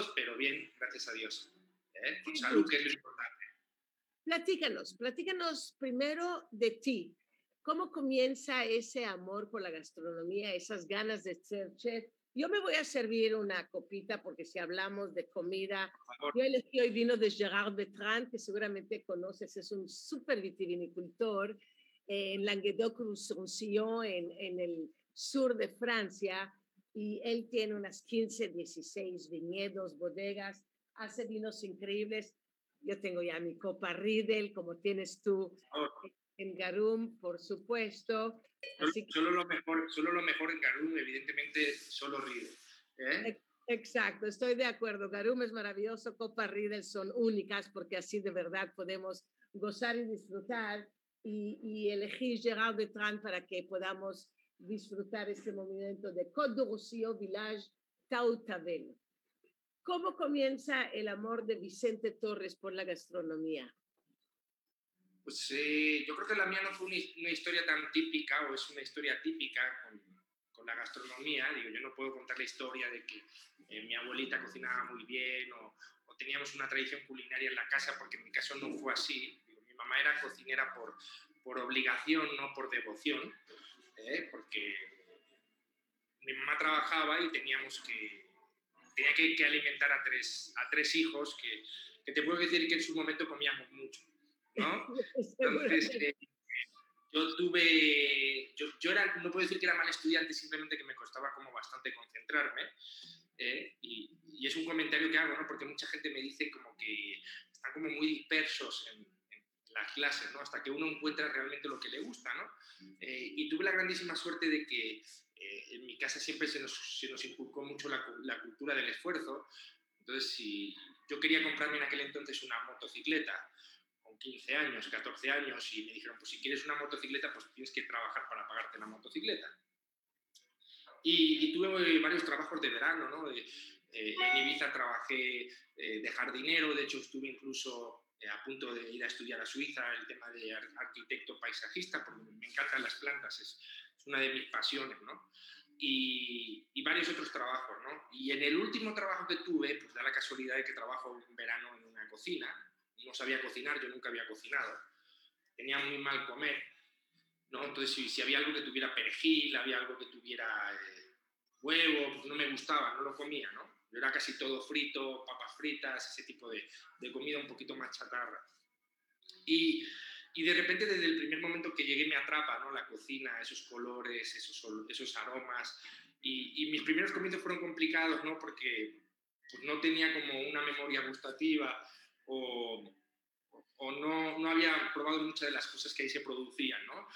sustos, pero bien, gracias a Dios. ¿eh? Con salud, que es lo importante. Platícanos, platícanos primero de ti. ¿Cómo comienza ese amor por la gastronomía, esas ganas de ser chef? Yo me voy a servir una copita porque si hablamos de comida, yo elegí hoy vino de Gerard Bertrand, que seguramente conoces, es un súper vitivinicultor en Languedoc-Roussillon, en, en el sur de Francia, y él tiene unas 15, 16 viñedos, bodegas, hace vinos increíbles. Yo tengo ya mi copa Riedel, como tienes tú en Garum, por supuesto. Así solo, lo mejor, solo lo mejor en Garum, evidentemente, solo Riedel. ¿eh? Exacto, estoy de acuerdo. Garum es maravilloso, Copa Riedel son únicas porque así de verdad podemos gozar y disfrutar y, y elegir Gerard Bertrand para que podamos disfrutar este momento de Côte Village Tautavel. ¿Cómo comienza el amor de Vicente Torres por la gastronomía? Pues eh, yo creo que la mía no fue una, historia tan típica o es una historia típica con, con, la gastronomía. Digo, yo no puedo contar la historia de que eh, mi abuelita cocinaba muy bien o, o, teníamos una tradición culinaria en la casa, porque en mi caso no fue así. Digo, mi mamá era cocinera por, por obligación, no por devoción. ¿Eh? porque mi mamá trabajaba y teníamos que, tenía que, alimentar a tres, a tres hijos que, que, te puedo decir que en su momento comíamos mucho, ¿no? Entonces, eh, yo tuve, yo, yo, era, no puedo decir que era mal estudiante, simplemente que me costaba como bastante concentrarme. ¿eh? Y, y, es un comentario que hago, ¿no? Porque mucha gente me dice como que están como muy dispersos en, las clases, ¿no? Hasta que uno encuentra realmente lo que le gusta, ¿no? Eh, y tuve la grandísima suerte de que eh, en mi casa siempre se nos, se nos inculcó mucho la, la, cultura del esfuerzo. Entonces, si yo quería comprarme en aquel entonces una motocicleta con 15 años, 14 años, y me dijeron, pues si quieres una motocicleta, pues tienes que trabajar para pagarte la motocicleta. Y, y tuve varios trabajos de verano, ¿no? Eh, en Ibiza trabajé de jardinero, de hecho estuve incluso eh, a punto de ir a estudiar a Suiza el tema de arquitecto paisajista, porque me encantan las plantas, es, es una de mis pasiones, ¿no? Y, y, varios otros trabajos, ¿no? Y en el último trabajo que tuve, pues da la casualidad de que trabajo un verano en una cocina, no sabía cocinar, yo nunca había cocinado, tenía muy mal comer, ¿no? Entonces, si, si había algo que tuviera perejil, había algo que tuviera eh, huevo, pues no me gustaba, no lo comía, ¿no? Era casi todo frito, papas fritas, ese tipo de, de comida un poquito más chatarra. Y, y, de repente desde el primer momento que llegué me atrapa ¿no? la cocina, esos colores, esos, esos aromas. Y, y mis primeros comienzos fueron complicados ¿no? porque pues, no tenía como una memoria gustativa o, o no, no, había probado muchas de las cosas que ahí se producían. ¿no?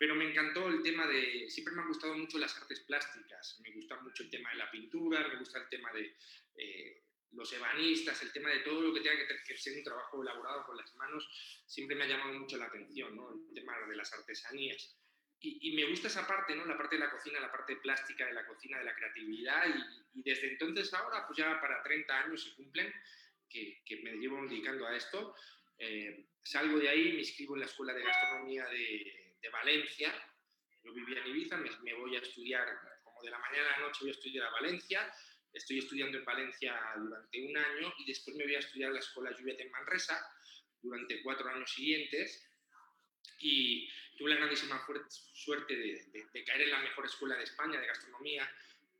Pero me encantó el tema de, siempre me han gustado mucho las artes plásticas, me gusta mucho el tema de la pintura, me gusta el tema de eh, los ebanistas, el tema de todo lo que tenga que, ser un trabajo elaborado con las manos, siempre me ha llamado mucho la atención, ¿no? el tema de las artesanías. Y, y, me gusta esa parte, ¿no? la parte de la cocina, la parte plástica de la cocina, de la creatividad, y, y desde entonces ahora, pues ya para 30 años se cumplen, que, que me llevo dedicando a esto, eh, salgo de ahí, me inscribo en la Escuela de Gastronomía de de Valencia. Yo vivía en Ibiza, me, me, voy a estudiar, como de la mañana a la noche voy a estudiar a Valencia. Estoy estudiando en Valencia durante un año y después me voy a estudiar a la Escuela Juliet en Manresa durante cuatro años siguientes. Y tuve la grandísima suerte de, de, de caer en la mejor escuela de España de gastronomía.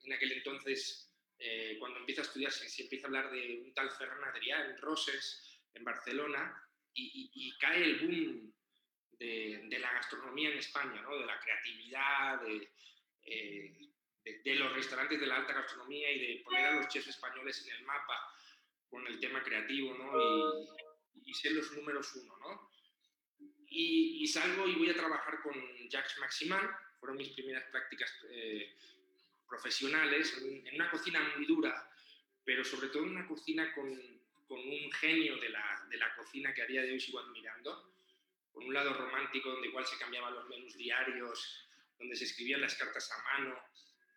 En aquel entonces, eh, cuando empieza a estudiar, se, se, empieza a hablar de un tal Ferran Adrià en Roses, en Barcelona, y, y, y cae el boom de, la gastronomía en España, ¿no? de la creatividad, de, eh, de, los restaurantes de la alta gastronomía y de poner a los chefs españoles en el mapa con el tema creativo ¿no? y, y ser los números uno. ¿no? Y, salgo y voy a trabajar con Jacques Maximan, fueron mis primeras prácticas eh, profesionales, en, en, una cocina muy dura, pero sobre todo en una cocina con, con un genio de la, de la cocina que a día de hoy sigo admirando con un lado romántico donde igual se cambiaban los menús diarios, donde se escribían las cartas a mano,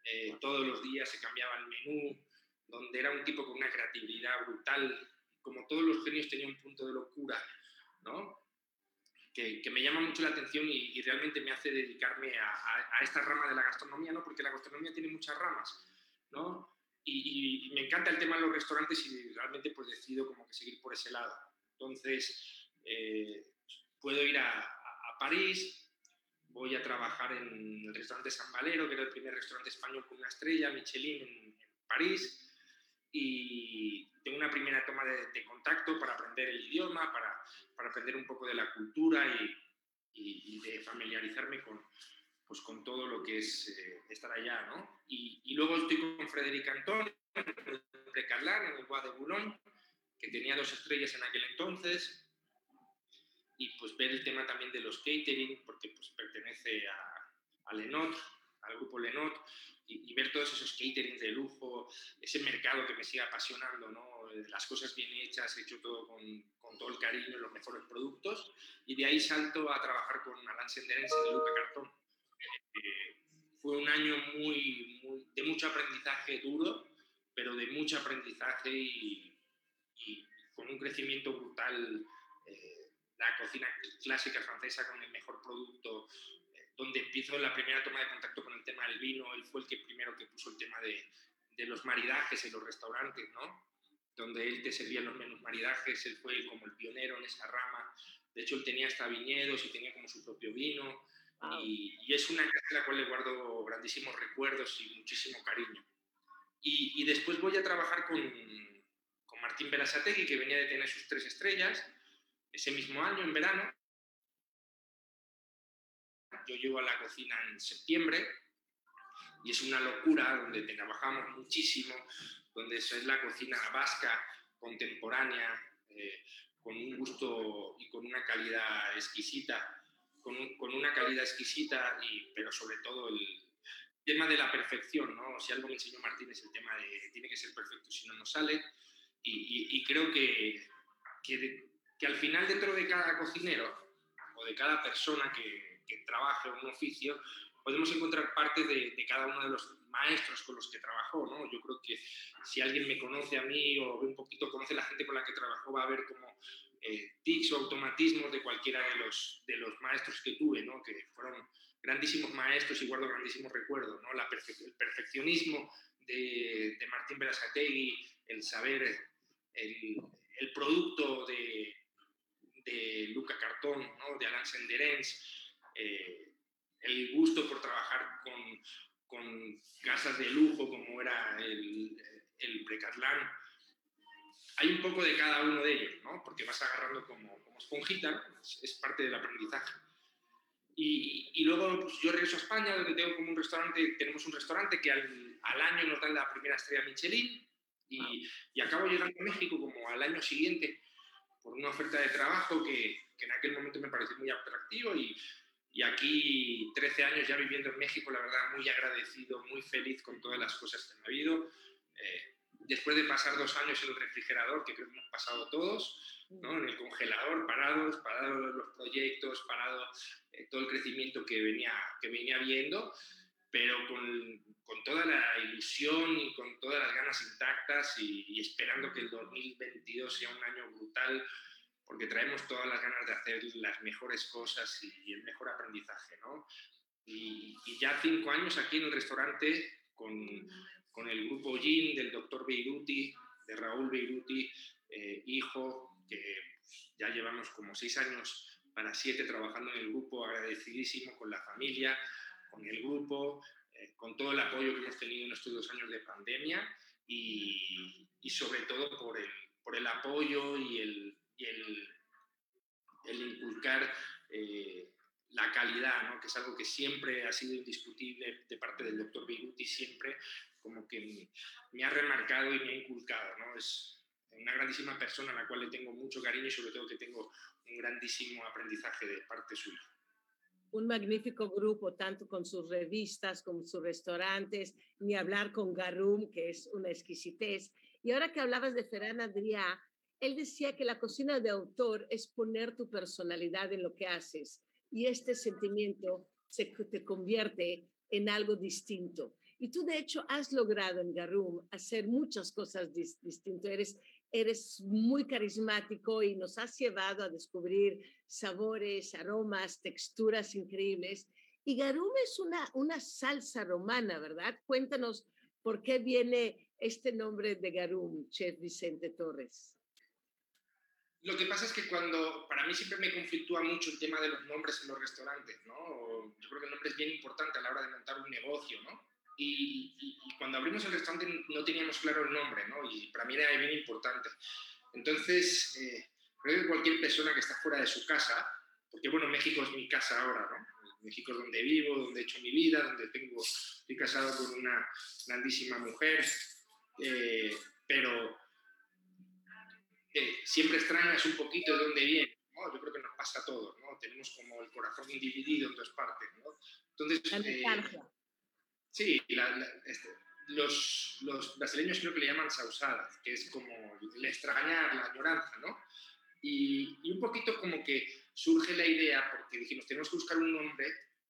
eh, todos los días se cambiaba el menú, donde era un tipo con una creatividad brutal, como todos los genios tenía un punto de locura, ¿no? Que, que me llama mucho la atención y, realmente me hace dedicarme a, a, a, esta rama de la gastronomía, ¿no? Porque la gastronomía tiene muchas ramas, ¿no? y, me encanta el tema de los restaurantes y realmente pues decido como que seguir por ese lado. Entonces, eh, puedo ir a, a, París, voy a trabajar en el restaurante San Valero, que era el primer restaurante español con una estrella, Michelin, en, París, y tengo una primera toma de, contacto para aprender el idioma, para, para, aprender un poco de la cultura y, y, de familiarizarme con, pues, con todo lo que es eh, estar allá, ¿no? Y, y, luego estoy con Frederic Antón, de en el Bois de Boulogne, que tenía dos estrellas en aquel entonces, y pues ver el tema también de los catering, porque pues pertenece a, a Lenot, al grupo Lenot, y, ver todos esos caterings de lujo, ese mercado que me sigue apasionando, ¿no? las cosas bien hechas, hecho todo con, con todo el cariño, los mejores productos, y de ahí salto a trabajar con Alain Senderense de Luca Cartón. Eh, fue un año muy, de mucho aprendizaje duro, pero de mucho aprendizaje y, y con un crecimiento brutal. Eh, la cocina clásica francesa con el mejor producto, donde empiezo la primera toma de contacto con el tema del vino, él fue el que primero que puso el tema de, de los maridajes en los restaurantes, ¿no? Donde él te servía los menos maridajes, él fue como el pionero en esa rama. De hecho, él tenía hasta viñedos y tenía como su propio vino. Y, y, es una casa a la cual le guardo grandísimos recuerdos y muchísimo cariño. Y, y después voy a trabajar con, con Martín Berasategui, que venía de tener sus tres estrellas, ese mismo año, en verano, yo llego a la cocina en septiembre y es una locura donde trabajamos muchísimo, donde es la cocina vasca contemporánea, eh, con un gusto y con una calidad exquisita, con, con, una calidad exquisita, y, pero sobre todo el tema de la perfección, ¿no? Si algo me enseñó Martín es el tema de tiene que ser perfecto, si no, no sale. Y, creo que, que, al final dentro de cada cocinero o de cada persona que, que trabaje un oficio, podemos encontrar parte de, cada uno de los maestros con los que trabajó, ¿no? Yo creo que si alguien me conoce a mí o un poquito conoce la gente con la que trabajó, va a ver como eh, tics o automatismos de cualquiera de los, de los maestros que tuve, ¿no? Que fueron grandísimos maestros y guardo grandísimos recuerdos, ¿no? La el perfeccionismo de, de Martín Berasategui, el saber, el, el producto de, de Luca Cartón, ¿no? De Alain Senderens, eh, el gusto por trabajar con, con, casas de lujo como era el, el Precatlán. Hay un poco de cada uno de ellos, ¿no? porque vas agarrando como, como esponjita, es, parte del aprendizaje. Y, y luego pues, yo regreso a España, donde tengo como un restaurante, tenemos un restaurante que al, al año nos dan la primera estrella Michelin, y, y, acabo llegando a México como al año siguiente por una oferta de trabajo que, que en aquel momento me pareció muy atractivo y, y aquí, 13 años ya viviendo en México, la verdad, muy agradecido, muy feliz con todas las cosas que me ha habido. Eh, después de pasar dos años en el refrigerador, que creo que hemos pasado todos, ¿no? en el congelador, parados, parados los proyectos, parado eh, todo el crecimiento que venía, que venía viendo, pero con, con, toda la ilusión y con todas las ganas intactas y, y esperando que el 2022 sea un año brutal porque traemos todas las ganas de hacer las mejores cosas y, el mejor aprendizaje, ¿no? Y, ya cinco años aquí en el restaurante con, con el grupo GIN del doctor Beiruti, de Raúl Beiruti, eh, hijo, que ya llevamos como seis años para siete trabajando en el grupo, agradecidísimo con la familia, con el grupo, con todo el apoyo que hemos tenido en estos dos años de pandemia y, y sobre todo por el, por el apoyo y el, y el, el inculcar eh, la calidad, ¿no? que es algo que siempre ha sido indiscutible de parte del doctor Biguti, siempre como que me, ha remarcado y me ha inculcado. ¿no? Es una grandísima persona a la cual le tengo mucho cariño y sobre todo que tengo un grandísimo aprendizaje de parte suya. Un magnífico grupo, tanto con sus revistas como sus restaurantes, ni hablar con Garum, que es una exquisitez. Y ahora que hablabas de Ferran Adrià, él decía que la cocina de autor es poner tu personalidad en lo que haces y este sentimiento se te convierte en algo distinto. Y tú de hecho has logrado en Garum hacer muchas cosas distintas. Eres, eres muy carismático y nos has llevado a descubrir sabores, aromas, texturas increíbles. Y Garum es una, una salsa romana, ¿verdad? Cuéntanos por qué viene este nombre de Garum, Chef Vicente Torres? Lo que pasa es que cuando, para mí siempre me conflictúa mucho el tema de los nombres en los restaurantes, ¿no? Yo creo que el nombre es bien importante a la hora de montar un negocio, ¿no? Y, cuando abrimos el restaurante no teníamos claro el nombre, ¿no? Y para mí era bien importante. Entonces, eh, creo que cualquier persona que está fuera de su casa, porque bueno, México es mi casa ahora, ¿no? México es donde vivo, donde he hecho mi vida, donde tengo, estoy casado con una grandísima mujer, eh, pero siempre extrañas un poquito de dónde viene. ¿no? Yo creo que nos pasa a todos, ¿no? Tenemos como el corazón dividido en dos partes, ¿no? Entonces, eh, sí, este, los, los, brasileños creo que le llaman sausadas, que es como el extrañar, la añoranza, ¿no? Y, y, un poquito como que surge la idea, porque dijimos, tenemos que buscar un nombre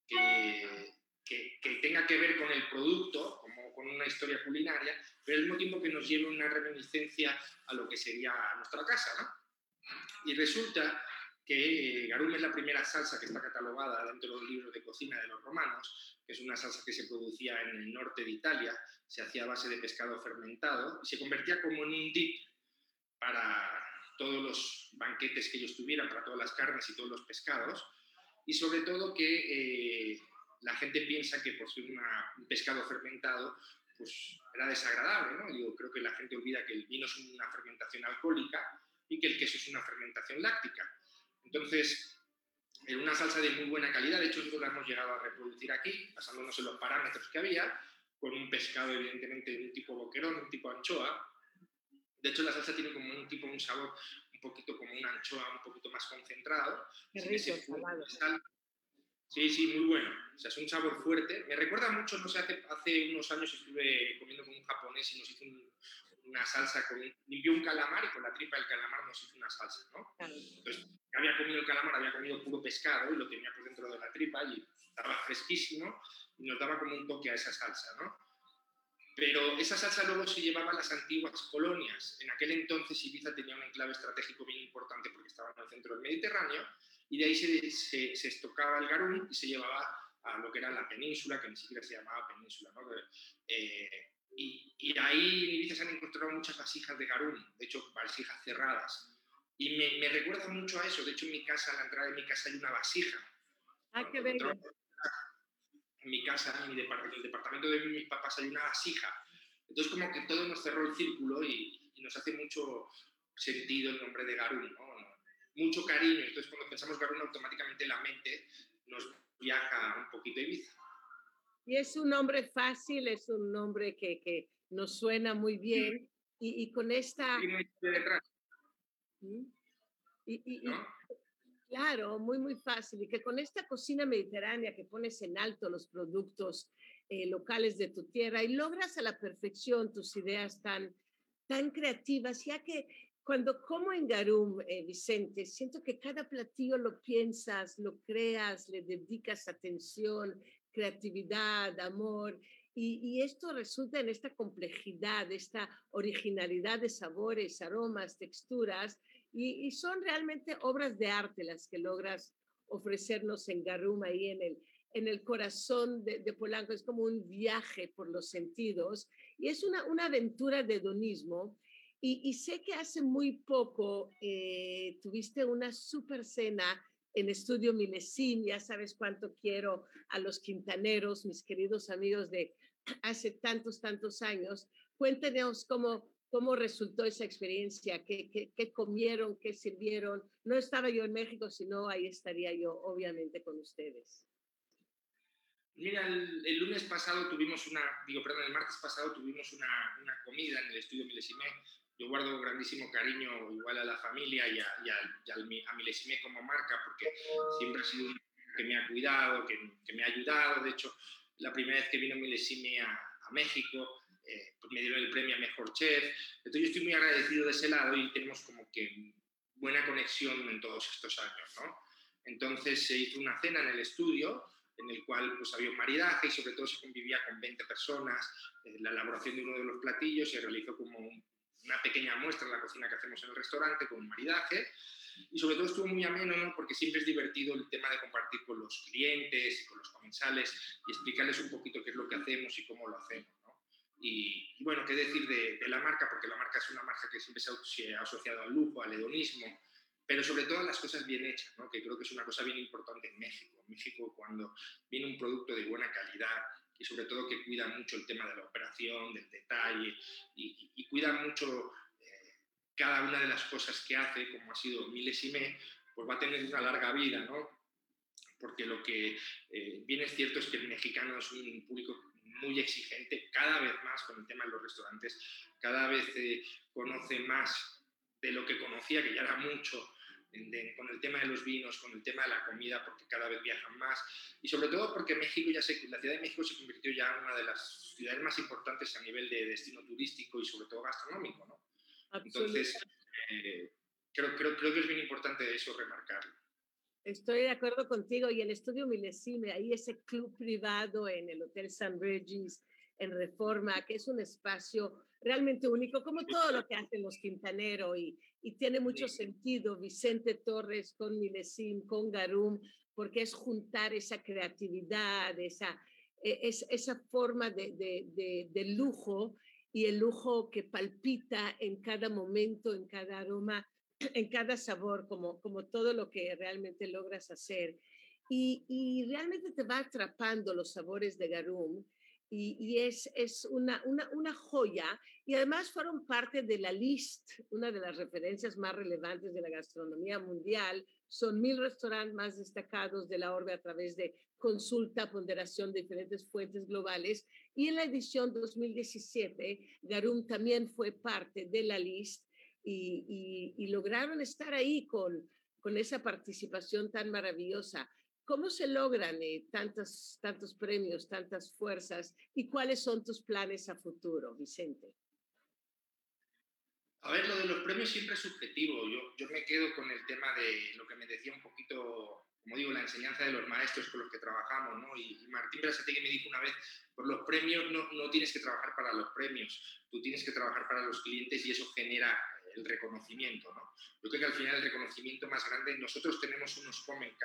que, que, que tenga que ver con el producto, como con una historia culinaria, pero al mismo tiempo que nos lleve una reminiscencia a lo que sería nuestra casa. ¿no? Y resulta que garum es la primera salsa que está catalogada dentro del libro de cocina de los romanos, que es una salsa que se producía en el norte de Italia, se hacía a base de pescado fermentado y se convertía como en un dip para todos los banquetes que ellos tuvieran, para todas las carnes y todos los pescados, y sobre todo que eh, la gente piensa que por ser un pescado fermentado, pues era desagradable, ¿no? Yo creo que la gente olvida que el vino es una fermentación alcohólica y que el queso es una fermentación láctica. Entonces, en una salsa de muy buena calidad, de hecho, nosotros la hemos llegado a reproducir aquí, basándonos en los parámetros que había, con un pescado, evidentemente, de un tipo boquerón, un tipo anchoa. De hecho, la salsa tiene como un tipo, un sabor un poquito como una anchoa, un poquito más concentrado. Qué rico, Sí, sí, muy bueno. O sea, es un sabor fuerte. Me recuerda mucho, no sé, hace, hace unos años estuve comiendo con un japonés y nos hizo una salsa, con, limpió un calamar y con la tripa del calamar nos hizo una salsa, ¿no? Entonces, había comido el calamar, había comido puro pescado y lo tenía por dentro de la tripa y estaba fresquísimo y nos daba como un toque a esa salsa, ¿no? Pero esa salsa luego se llevaba a las antiguas colonias. En aquel entonces Ibiza tenía un enclave estratégico bien importante porque estaba en el centro del Mediterráneo y de ahí se, se, estocaba el garum y se llevaba a lo que era la península, que ni siquiera se llamaba península. ¿no? Eh, y, y, ahí en Ibiza se han encontrado muchas vasijas de garum, de hecho vasijas cerradas. Y me, me, recuerda mucho a eso. De hecho, en mi casa, a la entrada de mi casa hay una vasija. Ah, qué bello. En mi casa, en, mi departamento, en el departamento de mis papás hay una vasija. Entonces, como que todo nos cerró el círculo y, y nos hace mucho sentido el nombre de Garum, ¿no? mucho cariño. Entonces, cuando pensamos Garún, automáticamente la mente nos viaja un poquito a Ibiza. Y es un nombre fácil, es un nombre que, que nos suena muy bien. Y, y con esta... Y, y, ¿No? Claro, muy, muy fácil. Y que con esta cocina mediterránea que pones en alto los productos eh, locales de tu tierra y logras a la perfección tus ideas tan, tan creativas, ya que cuando como en Garum, eh, Vicente, siento que cada platillo lo piensas, lo creas, le dedicas atención, creatividad, amor, y, y, esto resulta en esta complejidad, esta originalidad de sabores, aromas, texturas, y, y, son realmente obras de arte las que logras ofrecernos en Garum, ahí en el, en el corazón de, Polanco. Es como un viaje por los sentidos, y es una, una aventura de hedonismo y, y, sé que hace muy poco eh, tuviste una super cena en Estudio Milesim, ya sabes cuánto quiero a los quintaneros, mis queridos amigos de hace tantos, tantos años. Cuéntenos cómo, cómo resultó esa experiencia, qué, qué, qué comieron, qué sirvieron. No estaba yo en México, sino ahí estaría yo, obviamente, con ustedes. Mira, el, el, lunes pasado tuvimos una, digo, perdón, el martes pasado tuvimos una, una comida en el estudio Milesimé yo guardo grandísimo cariño igual a la familia y a, y a, y a, a Milesime como marca, porque siempre ha sido un que me ha cuidado, que, que, me ha ayudado. De hecho, la primera vez que vino Milesime a, a México, eh, pues me dieron el premio a Mejor Chef. Entonces yo estoy muy agradecido de ese lado y tenemos como que buena conexión en todos estos años, ¿no? Entonces se hizo una cena en el estudio en el cual pues, había un maridaje y sobre todo se convivía con 20 personas. Eh, la elaboración de uno de los platillos se realizó como un una pequeña muestra de la cocina que hacemos en el restaurante con un maridaje. Y sobre todo estuvo muy ameno, ¿no? porque siempre es divertido el tema de compartir con los clientes y con los comensales y explicarles un poquito qué es lo que hacemos y cómo lo hacemos. ¿no? Y, bueno, qué decir de, la marca, porque la marca es una marca que siempre se ha, asociado al lujo, al hedonismo, pero sobre todo a las cosas bien hechas, ¿no? que creo que es una cosa bien importante en México. En México, cuando viene un producto de buena calidad y sobre todo que cuida mucho el tema de la operación, del detalle y, cuida mucho eh, cada una de las cosas que hace, como ha sido Milesime, pues va a tener una larga vida, ¿no? Porque lo que eh, bien es cierto es que el mexicano es un público muy exigente, cada vez más con el tema de los restaurantes, cada vez eh, conoce más de lo que conocía, que ya era mucho, con el tema de los vinos, con el tema de la comida, porque cada vez viajan más, y sobre todo porque México ya se, la Ciudad de México se convirtió ya en una de las ciudades más importantes a nivel de destino turístico y sobre todo gastronómico, ¿no? Entonces, eh, creo, creo, creo que es bien importante eso remarcarlo. Estoy de acuerdo contigo. Y el estudio Milesime, ahí ese club privado en el Hotel San Regis, en Reforma, que es un espacio realmente único, como todo lo que hacen los Quintanero. Y, y tiene mucho sentido Vicente Torres con Milesim, con Garum, porque es juntar esa creatividad, esa, e, es, esa forma de, de, de lujo y el lujo que palpita en cada momento, en cada aroma en cada sabor, como, como todo lo que realmente logras hacer. Y, y realmente te va atrapando los sabores de Garum. Y, y, es, es una, una, joya y además fueron parte de la list, una de las referencias más relevantes de la gastronomía mundial. Son mil restaurantes más destacados de la orbe a través de consulta, ponderación de diferentes fuentes globales. Y en la edición 2017, Garum también fue parte de la list y, lograron estar ahí con, con esa participación tan maravillosa. ¿Cómo se logran eh, tantos, tantos premios, tantas fuerzas y cuáles son tus planes a futuro, Vicente? A ver, lo de los premios siempre es subjetivo. Yo, yo me quedo con el tema de lo que me decía un poquito, como digo, la enseñanza de los maestros con los que trabajamos, ¿no? Y, Martín Brasategui me dijo una vez, por los premios no, no tienes que trabajar para los premios, tú tienes que trabajar para los clientes y eso genera el reconocimiento. ¿no? Yo creo que al final el reconocimiento más grande, nosotros tenemos unos comment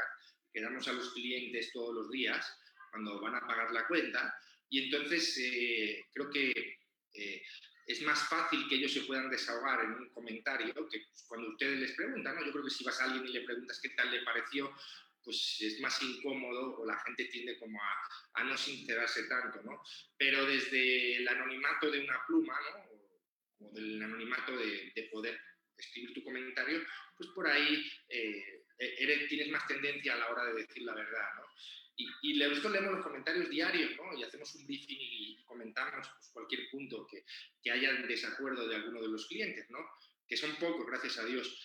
que damos a los clientes todos los días cuando van a pagar la cuenta y entonces eh, creo que eh, es más fácil que ellos se puedan desahogar en un comentario que cuando ustedes les preguntan. ¿no? Yo creo que si vas a alguien y le preguntas qué tal le pareció, pues es más incómodo o la gente tiende como a, a no sincerarse tanto, ¿no? Pero desde el anonimato de una pluma, ¿no? o del anonimato de, de, poder escribir tu comentario, pues por ahí eh, eres, tienes más tendencia a la hora de decir la verdad, ¿no? Y, y nosotros leemos los comentarios diarios, ¿no? Y hacemos un briefing y comentamos pues, cualquier punto que, que haya desacuerdo de alguno de los clientes, ¿no? Que son pocos, gracias a Dios.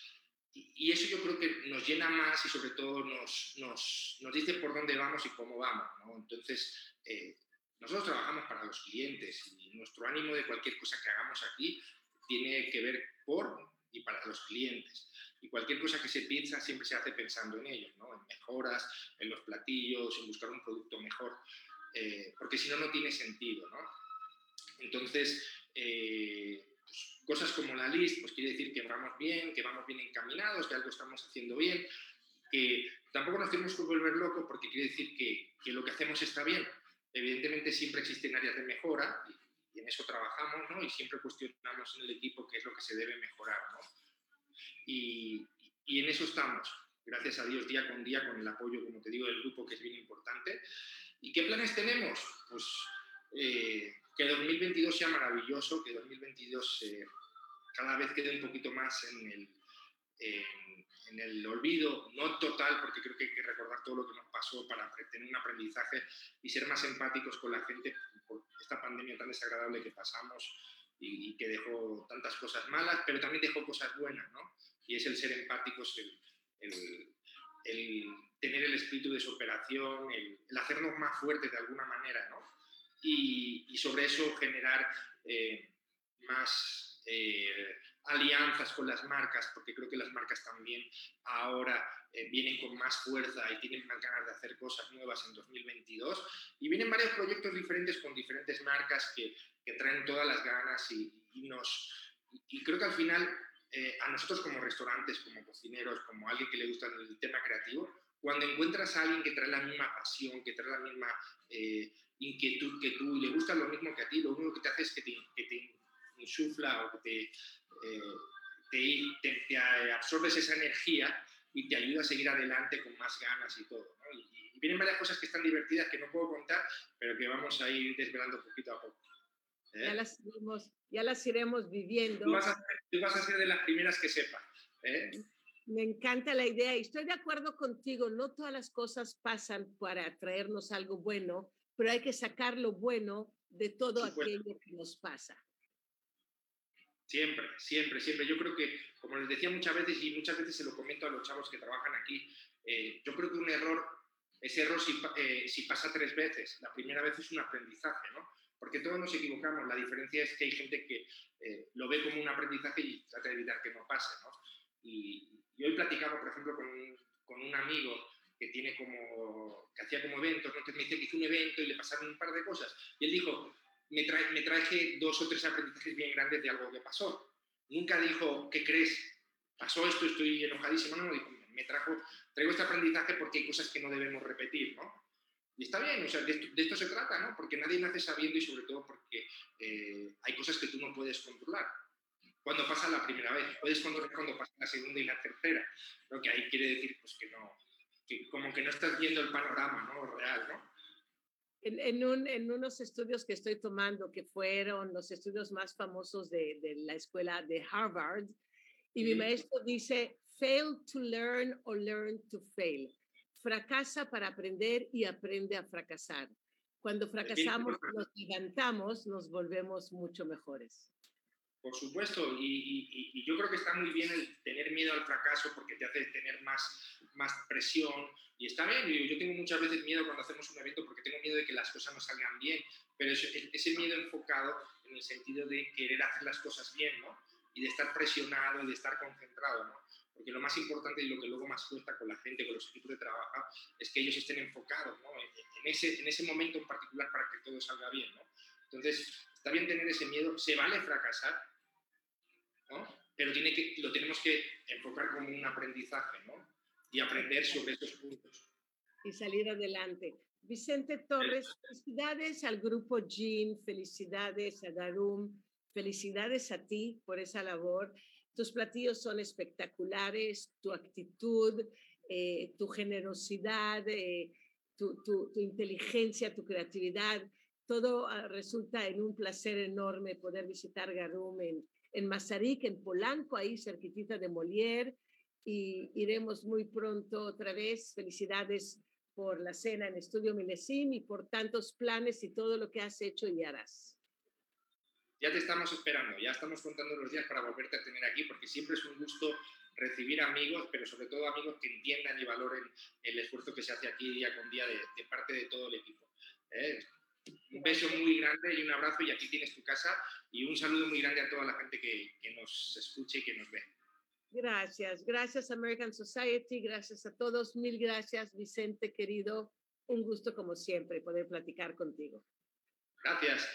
Y, eso yo creo que nos llena más y sobre todo nos, nos, nos dice por dónde vamos y cómo vamos, ¿no? Entonces, eh, nosotros trabajamos para los clientes y nuestro ánimo de cualquier cosa que hagamos aquí tiene que ver por y para los clientes. Y cualquier cosa que se piensa siempre se hace pensando en ellos, ¿no? en mejoras, en los platillos, en buscar un producto mejor, eh, porque si no, no tiene sentido. ¿no? Entonces, eh, pues, cosas como la list, pues quiere decir que vamos bien, que vamos bien encaminados, que algo estamos haciendo bien, que tampoco nos tenemos que volver locos porque quiere decir que, que lo que hacemos está bien, Evidentemente siempre existen áreas de mejora y, en eso trabajamos, ¿no? Y siempre cuestionamos en el equipo qué es lo que se debe mejorar, ¿no? Y, y, en eso estamos, gracias a Dios, día con día, con el apoyo, como te digo, del grupo, que es bien importante. ¿Y qué planes tenemos? Pues eh, que 2022 sea maravilloso, que 2022 eh, cada vez quede un poquito más en el, el olvido, no total, porque creo que hay que recordar todo lo que nos pasó para tener un aprendizaje y ser más empáticos con la gente por esta pandemia tan desagradable que pasamos y, que dejó tantas cosas malas, pero también dejó cosas buenas, ¿no? Y es el ser empáticos, el, el, tener el espíritu de superación, el, el, hacernos más fuertes de alguna manera, ¿no? Y, y sobre eso generar eh, más... Eh, alianzas con las marcas, porque creo que las marcas también ahora eh, vienen con más fuerza y tienen más ganas de hacer cosas nuevas en 2022. Y vienen varios proyectos diferentes con diferentes marcas que, que traen todas las ganas y, nos... Y creo que al final, eh, a nosotros como restaurantes, como cocineros, como alguien que le gusta el tema creativo, cuando encuentras a alguien que trae la misma pasión, que trae la misma eh, inquietud que tú y le gusta lo mismo que a ti, lo único que te hace es que te, que te insufla o que te, eh, te, te, absorbes esa energía y te ayuda a seguir adelante con más ganas y todo. Y, vienen varias cosas que están divertidas que no puedo contar, pero que vamos a ir desvelando poquito a poco. ¿eh? Ya, las iremos, ya las iremos viviendo. Tú vas, a, tú vas a ser de las primeras que sepa. ¿eh? Me encanta la idea y estoy de acuerdo contigo. No todas las cosas pasan para traernos algo bueno, pero hay que sacar lo bueno de todo aquello que nos pasa. Siempre, siempre, siempre. Yo creo que, como les decía muchas veces, y muchas veces se lo comento a los chavos que trabajan aquí, eh, yo creo que un error, ese error si, eh, si, pasa tres veces, la primera vez es un aprendizaje, ¿no? Porque todos nos equivocamos. La diferencia es que hay gente que eh, lo ve como un aprendizaje y trata de evitar que no pase, ¿no? Y, y hoy platicaba, por ejemplo, con un, con un amigo que tiene como, que hacía como eventos, ¿no? Entonces me dice que hizo un evento y le pasaron un par de cosas. Y él dijo, me, trae, me traje dos o tres aprendizajes bien grandes de algo que pasó. Nunca dijo, ¿qué crees? Pasó esto, estoy enojadísimo. No, no, dijo, me trajo, traigo este aprendizaje porque hay cosas que no debemos repetir, ¿no? Y está bien, o sea, de esto, de esto se trata, ¿no? Porque nadie nace sabiendo y sobre todo porque eh, hay cosas que tú no puedes controlar cuando pasa la primera vez. Puedes controlar cuando pasa la segunda y la tercera. Lo que ahí quiere decir pues, que no, que como que no estás viendo el panorama ¿no? real, ¿no? En, en, un, en, unos estudios que estoy tomando, que fueron los estudios más famosos de, de la escuela de Harvard, y mi maestro dice, fail to learn or learn to fail. Fracasa para aprender y aprende a fracasar. Cuando fracasamos, nos levantamos, nos volvemos mucho mejores. Por supuesto, y, yo creo que está muy bien el tener miedo al fracaso porque te hace tener más, presión. Y está bien, yo tengo muchas veces miedo cuando hacemos un evento porque tengo miedo de que las cosas no salgan bien, pero ese, ese miedo enfocado en el sentido de querer hacer las cosas bien, ¿no? Y de estar presionado y de estar concentrado, ¿no? Porque lo más importante y lo que luego más cuesta con la gente, con los equipos de trabajo, es que ellos estén enfocados, ¿no? En ese, en ese momento en particular para que todo salga bien, ¿no? Entonces, está bien tener ese miedo, se vale fracasar, pero tiene que, lo tenemos que enfocar como un aprendizaje, ¿no? Y aprender sobre esos puntos. Y salir adelante. Vicente Torres, felicidades al grupo Jean, felicidades a Darum, felicidades a ti por esa labor. Tus platillos son espectaculares, tu actitud, eh, tu generosidad, eh, tu, tu, tu, inteligencia, tu creatividad, todo ah, resulta en un placer enorme poder visitar Garum en, en Mazarik, en Polanco, ahí cerquitita de Molière, y iremos muy pronto otra vez. Felicidades por la cena en Estudio Milesim y por tantos planes y todo lo que has hecho y harás. Ya te estamos esperando, ya estamos contando los días para volverte a tener aquí, porque siempre es un gusto recibir amigos, pero sobre todo amigos que entiendan y valoren el esfuerzo que se hace aquí día con día de, parte de todo el equipo. ¿eh? Un beso muy grande y un abrazo y aquí tienes tu casa y un saludo muy grande a toda la gente que, que nos escuche y que nos ve. Gracias, gracias American Society, gracias a todos, mil gracias Vicente querido, un gusto como siempre poder platicar contigo. Gracias.